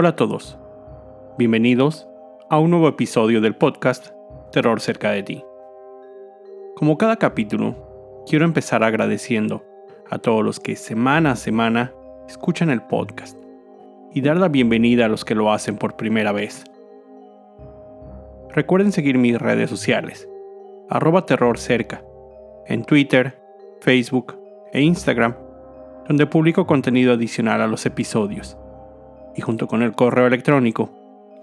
Hola a todos. Bienvenidos a un nuevo episodio del podcast Terror cerca de ti. Como cada capítulo, quiero empezar agradeciendo a todos los que semana a semana escuchan el podcast y dar la bienvenida a los que lo hacen por primera vez. Recuerden seguir mis redes sociales, arroba terror cerca, en Twitter, Facebook e Instagram, donde publico contenido adicional a los episodios, y junto con el correo electrónico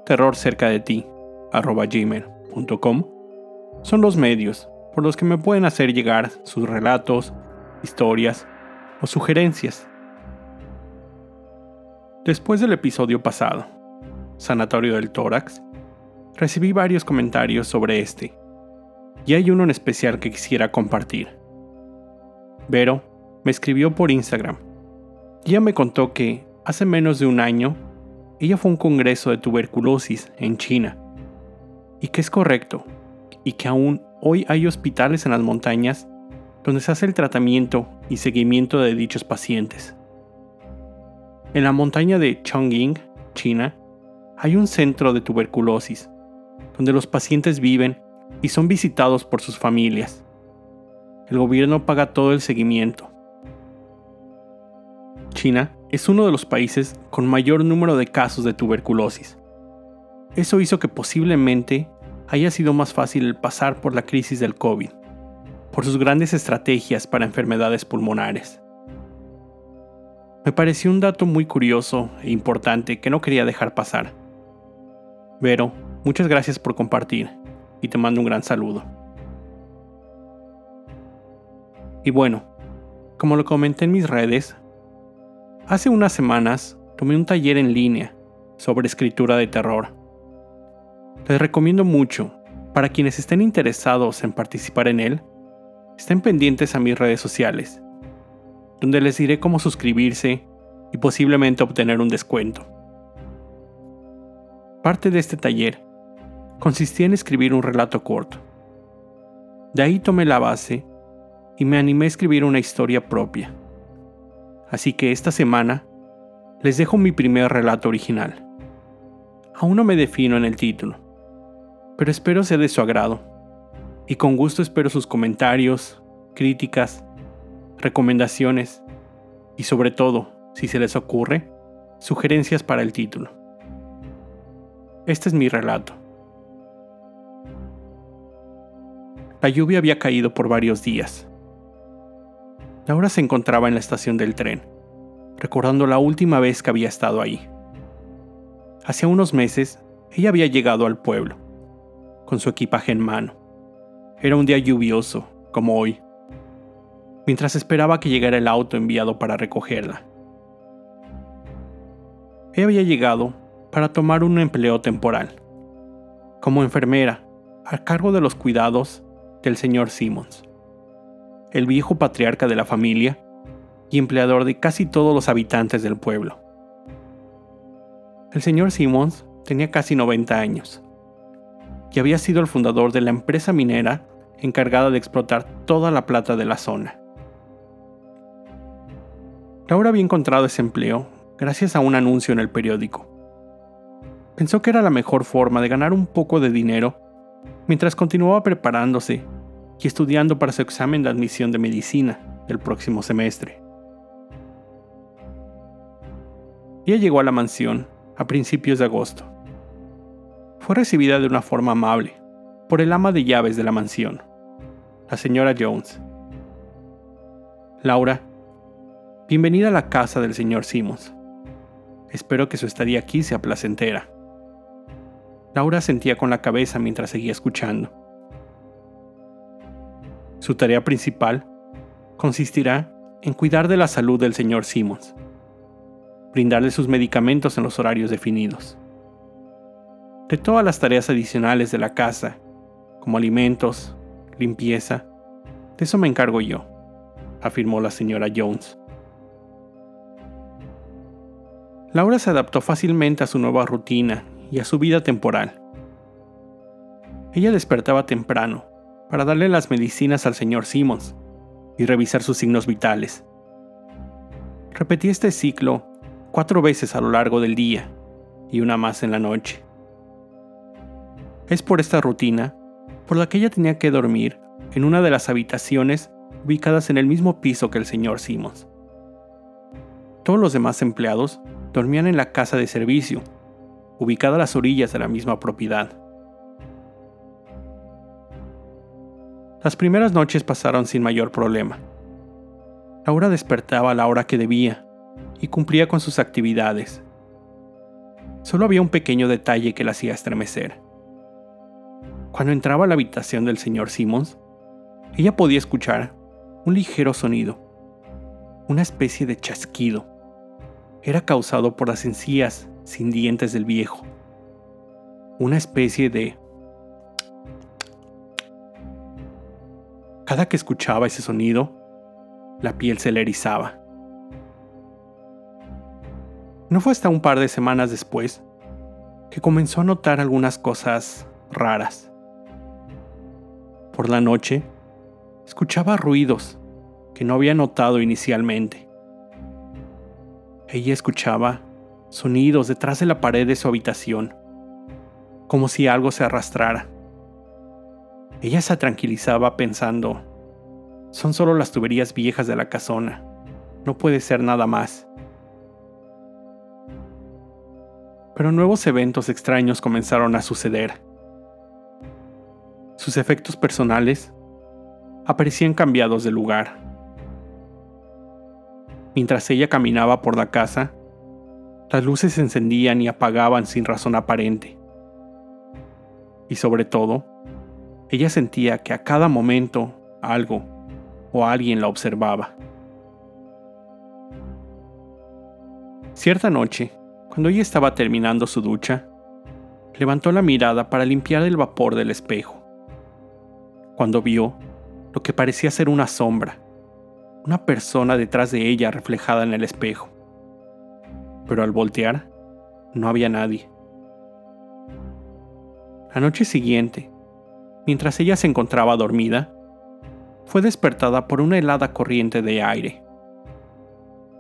terrorcercadeti@gmail.com son los medios por los que me pueden hacer llegar sus relatos, historias o sugerencias. Después del episodio pasado, Sanatorio del Tórax, recibí varios comentarios sobre este, y hay uno en especial que quisiera compartir. Vero me escribió por Instagram. Y ella me contó que hace menos de un año ella fue a un congreso de tuberculosis en China. Y que es correcto, y que aún hoy hay hospitales en las montañas donde se hace el tratamiento y seguimiento de dichos pacientes. En la montaña de Chongqing, China, hay un centro de tuberculosis, donde los pacientes viven y son visitados por sus familias. El gobierno paga todo el seguimiento. China es uno de los países con mayor número de casos de tuberculosis. Eso hizo que posiblemente haya sido más fácil pasar por la crisis del COVID, por sus grandes estrategias para enfermedades pulmonares. Me pareció un dato muy curioso e importante que no quería dejar pasar. Vero, muchas gracias por compartir y te mando un gran saludo. Y bueno, como lo comenté en mis redes, hace unas semanas tomé un taller en línea sobre escritura de terror. Les recomiendo mucho, para quienes estén interesados en participar en él, estén pendientes a mis redes sociales donde les diré cómo suscribirse y posiblemente obtener un descuento. Parte de este taller consistía en escribir un relato corto. De ahí tomé la base y me animé a escribir una historia propia. Así que esta semana les dejo mi primer relato original. Aún no me defino en el título, pero espero sea de su agrado. Y con gusto espero sus comentarios, críticas recomendaciones y sobre todo, si se les ocurre, sugerencias para el título. Este es mi relato. La lluvia había caído por varios días. Laura se encontraba en la estación del tren, recordando la última vez que había estado ahí. Hacía unos meses, ella había llegado al pueblo, con su equipaje en mano. Era un día lluvioso, como hoy, mientras esperaba que llegara el auto enviado para recogerla. Ella había llegado para tomar un empleo temporal, como enfermera, a cargo de los cuidados del señor Simmons, el viejo patriarca de la familia y empleador de casi todos los habitantes del pueblo. El señor Simmons tenía casi 90 años y había sido el fundador de la empresa minera encargada de explotar toda la plata de la zona. Laura había encontrado ese empleo gracias a un anuncio en el periódico. Pensó que era la mejor forma de ganar un poco de dinero mientras continuaba preparándose y estudiando para su examen de admisión de medicina del próximo semestre. Ella llegó a la mansión a principios de agosto. Fue recibida de una forma amable por el ama de llaves de la mansión, la señora Jones. Laura Bienvenida a la casa del señor Simmons. Espero que su estadía aquí sea placentera. Laura sentía con la cabeza mientras seguía escuchando. Su tarea principal consistirá en cuidar de la salud del señor Simmons, brindarle sus medicamentos en los horarios definidos. De todas las tareas adicionales de la casa, como alimentos, limpieza, de eso me encargo yo, afirmó la señora Jones. Laura se adaptó fácilmente a su nueva rutina y a su vida temporal. Ella despertaba temprano para darle las medicinas al señor Simmons y revisar sus signos vitales. Repetía este ciclo cuatro veces a lo largo del día y una más en la noche. Es por esta rutina por la que ella tenía que dormir en una de las habitaciones ubicadas en el mismo piso que el señor Simmons. Todos los demás empleados dormían en la casa de servicio, ubicada a las orillas de la misma propiedad. Las primeras noches pasaron sin mayor problema. Laura despertaba a la hora que debía y cumplía con sus actividades. Solo había un pequeño detalle que la hacía estremecer. Cuando entraba a la habitación del señor Simmons, ella podía escuchar un ligero sonido, una especie de chasquido. Era causado por las encías sin dientes del viejo. Una especie de... Cada que escuchaba ese sonido, la piel se le erizaba. No fue hasta un par de semanas después que comenzó a notar algunas cosas raras. Por la noche, escuchaba ruidos que no había notado inicialmente. Ella escuchaba sonidos detrás de la pared de su habitación, como si algo se arrastrara. Ella se tranquilizaba pensando, son solo las tuberías viejas de la casona, no puede ser nada más. Pero nuevos eventos extraños comenzaron a suceder. Sus efectos personales aparecían cambiados de lugar. Mientras ella caminaba por la casa, las luces se encendían y apagaban sin razón aparente. Y sobre todo, ella sentía que a cada momento algo o alguien la observaba. Cierta noche, cuando ella estaba terminando su ducha, levantó la mirada para limpiar el vapor del espejo. Cuando vio lo que parecía ser una sombra, una persona detrás de ella reflejada en el espejo. Pero al voltear, no había nadie. La noche siguiente, mientras ella se encontraba dormida, fue despertada por una helada corriente de aire.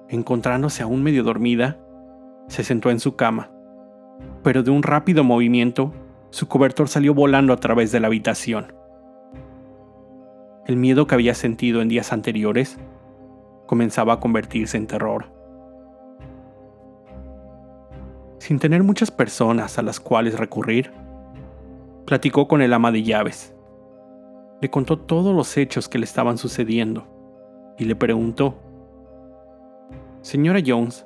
Encontrándose aún medio dormida, se sentó en su cama, pero de un rápido movimiento, su cobertor salió volando a través de la habitación. El miedo que había sentido en días anteriores comenzaba a convertirse en terror. Sin tener muchas personas a las cuales recurrir, platicó con el ama de llaves. Le contó todos los hechos que le estaban sucediendo y le preguntó, Señora Jones,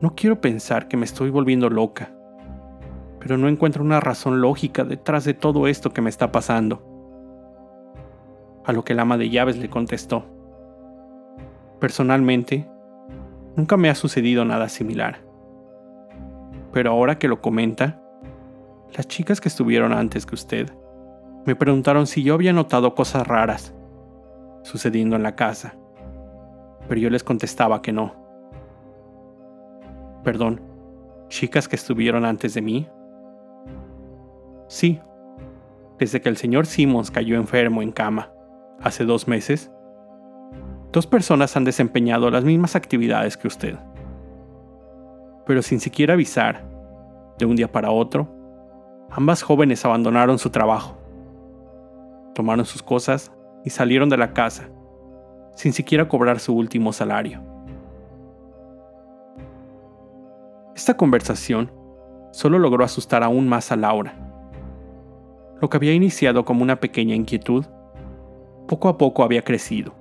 no quiero pensar que me estoy volviendo loca, pero no encuentro una razón lógica detrás de todo esto que me está pasando a lo que el ama de llaves le contestó. Personalmente, nunca me ha sucedido nada similar. Pero ahora que lo comenta, las chicas que estuvieron antes que usted me preguntaron si yo había notado cosas raras sucediendo en la casa, pero yo les contestaba que no. Perdón, chicas que estuvieron antes de mí. Sí, desde que el señor Simmons cayó enfermo en cama hace dos meses, dos personas han desempeñado las mismas actividades que usted. Pero sin siquiera avisar, de un día para otro, ambas jóvenes abandonaron su trabajo, tomaron sus cosas y salieron de la casa, sin siquiera cobrar su último salario. Esta conversación solo logró asustar aún más a Laura. Lo que había iniciado como una pequeña inquietud poco a poco había crecido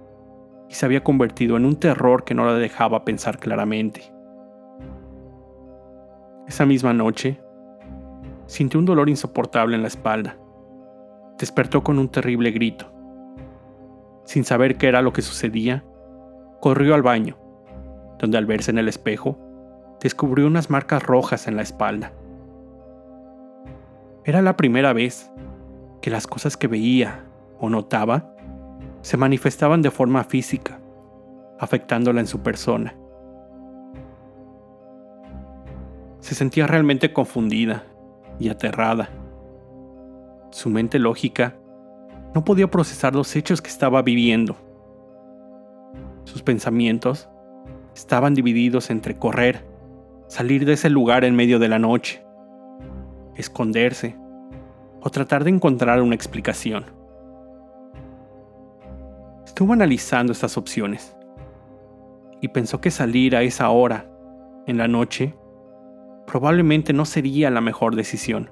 y se había convertido en un terror que no la dejaba pensar claramente. Esa misma noche, sintió un dolor insoportable en la espalda. Despertó con un terrible grito. Sin saber qué era lo que sucedía, corrió al baño, donde al verse en el espejo, descubrió unas marcas rojas en la espalda. Era la primera vez que las cosas que veía o notaba se manifestaban de forma física, afectándola en su persona. Se sentía realmente confundida y aterrada. Su mente lógica no podía procesar los hechos que estaba viviendo. Sus pensamientos estaban divididos entre correr, salir de ese lugar en medio de la noche, esconderse o tratar de encontrar una explicación. Estuvo analizando estas opciones y pensó que salir a esa hora, en la noche, probablemente no sería la mejor decisión,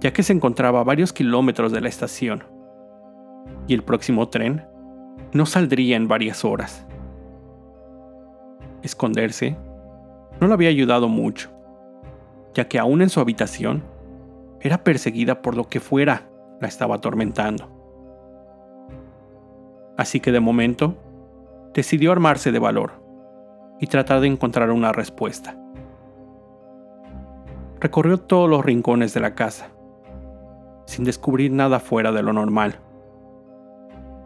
ya que se encontraba a varios kilómetros de la estación y el próximo tren no saldría en varias horas. Esconderse no le había ayudado mucho, ya que aún en su habitación era perseguida por lo que fuera la estaba atormentando. Así que de momento decidió armarse de valor y tratar de encontrar una respuesta. Recorrió todos los rincones de la casa, sin descubrir nada fuera de lo normal.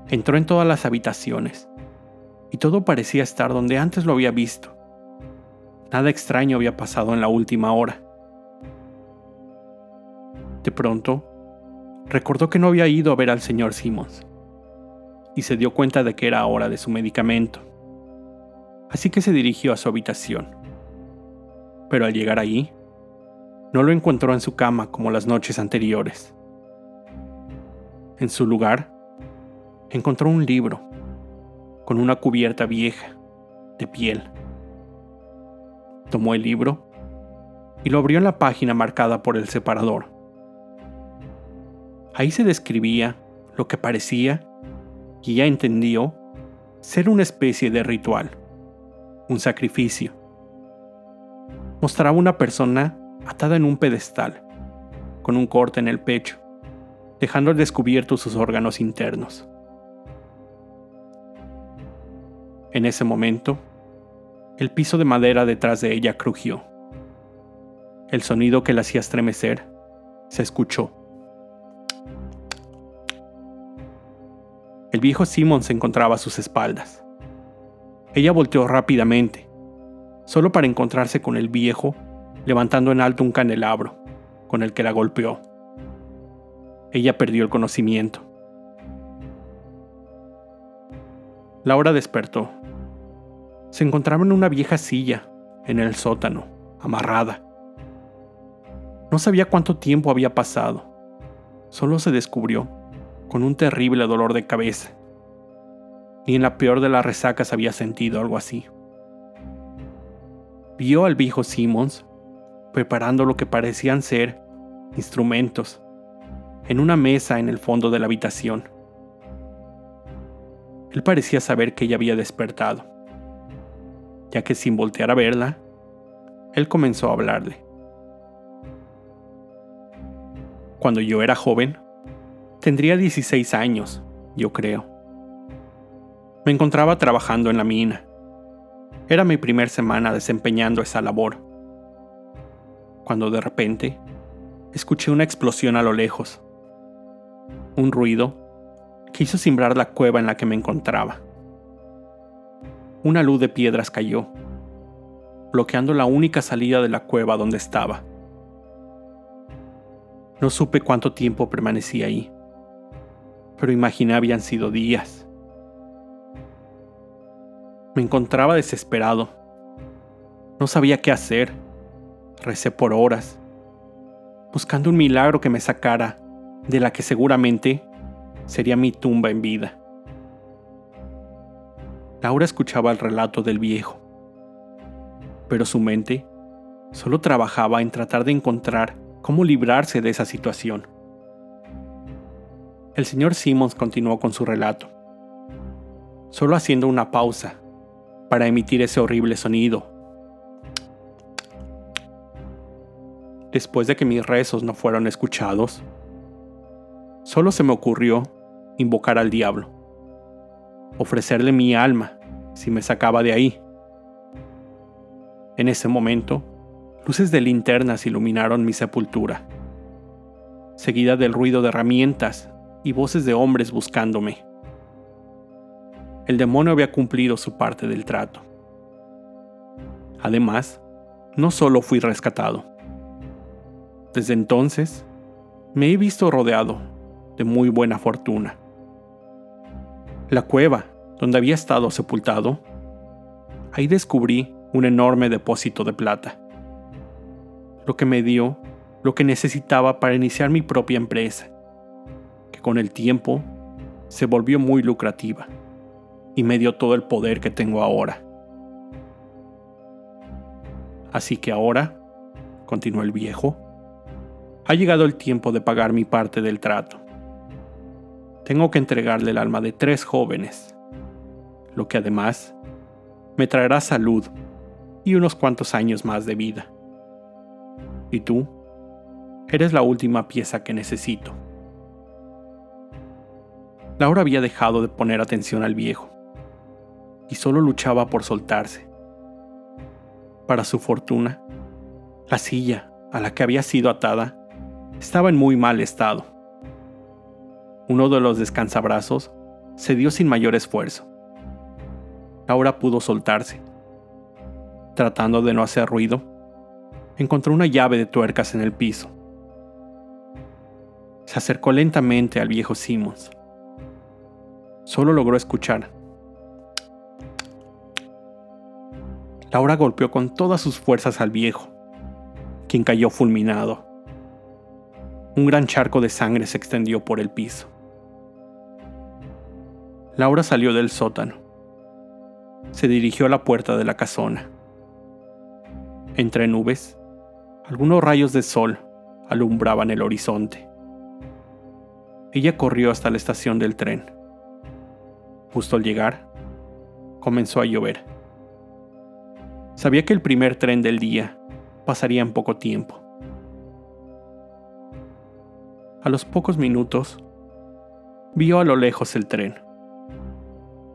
Entró en todas las habitaciones, y todo parecía estar donde antes lo había visto. Nada extraño había pasado en la última hora. De pronto, recordó que no había ido a ver al señor Simmons, y se dio cuenta de que era hora de su medicamento. Así que se dirigió a su habitación. Pero al llegar allí, no lo encontró en su cama como las noches anteriores. En su lugar, encontró un libro con una cubierta vieja de piel. Tomó el libro y lo abrió en la página marcada por el separador. Ahí se describía lo que parecía, y ya entendió, ser una especie de ritual, un sacrificio. Mostraba una persona atada en un pedestal, con un corte en el pecho, dejando al descubierto sus órganos internos. En ese momento, el piso de madera detrás de ella crujió. El sonido que la hacía estremecer se escuchó. El viejo Simon se encontraba a sus espaldas. Ella volteó rápidamente, solo para encontrarse con el viejo levantando en alto un candelabro, con el que la golpeó. Ella perdió el conocimiento. Laura despertó. Se encontraba en una vieja silla, en el sótano, amarrada. No sabía cuánto tiempo había pasado. Solo se descubrió con un terrible dolor de cabeza. Ni en la peor de las resacas había sentido algo así. Vio al viejo Simmons preparando lo que parecían ser instrumentos en una mesa en el fondo de la habitación. Él parecía saber que ella había despertado, ya que sin voltear a verla, él comenzó a hablarle. Cuando yo era joven, tendría 16 años, yo creo. Me encontraba trabajando en la mina. Era mi primer semana desempeñando esa labor cuando de repente escuché una explosión a lo lejos. Un ruido que hizo cimbrar la cueva en la que me encontraba. Una luz de piedras cayó, bloqueando la única salida de la cueva donde estaba. No supe cuánto tiempo permanecí ahí, pero imaginé habían sido días. Me encontraba desesperado. No sabía qué hacer Recé por horas, buscando un milagro que me sacara de la que seguramente sería mi tumba en vida. Laura escuchaba el relato del viejo, pero su mente solo trabajaba en tratar de encontrar cómo librarse de esa situación. El señor Simmons continuó con su relato, solo haciendo una pausa para emitir ese horrible sonido después de que mis rezos no fueron escuchados, solo se me ocurrió invocar al diablo, ofrecerle mi alma si me sacaba de ahí. En ese momento, luces de linternas iluminaron mi sepultura, seguida del ruido de herramientas y voces de hombres buscándome. El demonio había cumplido su parte del trato. Además, no solo fui rescatado, desde entonces, me he visto rodeado de muy buena fortuna. La cueva donde había estado sepultado, ahí descubrí un enorme depósito de plata, lo que me dio lo que necesitaba para iniciar mi propia empresa, que con el tiempo se volvió muy lucrativa y me dio todo el poder que tengo ahora. Así que ahora, continuó el viejo, ha llegado el tiempo de pagar mi parte del trato. Tengo que entregarle el alma de tres jóvenes, lo que además me traerá salud y unos cuantos años más de vida. Y tú, eres la última pieza que necesito. Laura había dejado de poner atención al viejo y solo luchaba por soltarse. Para su fortuna, la silla a la que había sido atada estaba en muy mal estado. Uno de los descansabrazos se dio sin mayor esfuerzo. Laura pudo soltarse. Tratando de no hacer ruido, encontró una llave de tuercas en el piso. Se acercó lentamente al viejo Simmons. Solo logró escuchar. Laura golpeó con todas sus fuerzas al viejo, quien cayó fulminado. Un gran charco de sangre se extendió por el piso. Laura salió del sótano. Se dirigió a la puerta de la casona. Entre nubes, algunos rayos de sol alumbraban el horizonte. Ella corrió hasta la estación del tren. Justo al llegar, comenzó a llover. Sabía que el primer tren del día pasaría en poco tiempo. A los pocos minutos, vio a lo lejos el tren.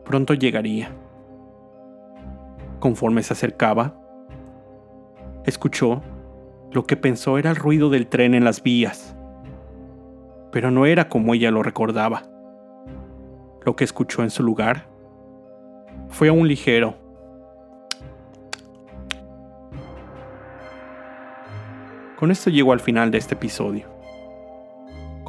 Pronto llegaría. Conforme se acercaba, escuchó lo que pensó era el ruido del tren en las vías, pero no era como ella lo recordaba. Lo que escuchó en su lugar fue un ligero Con esto llego al final de este episodio.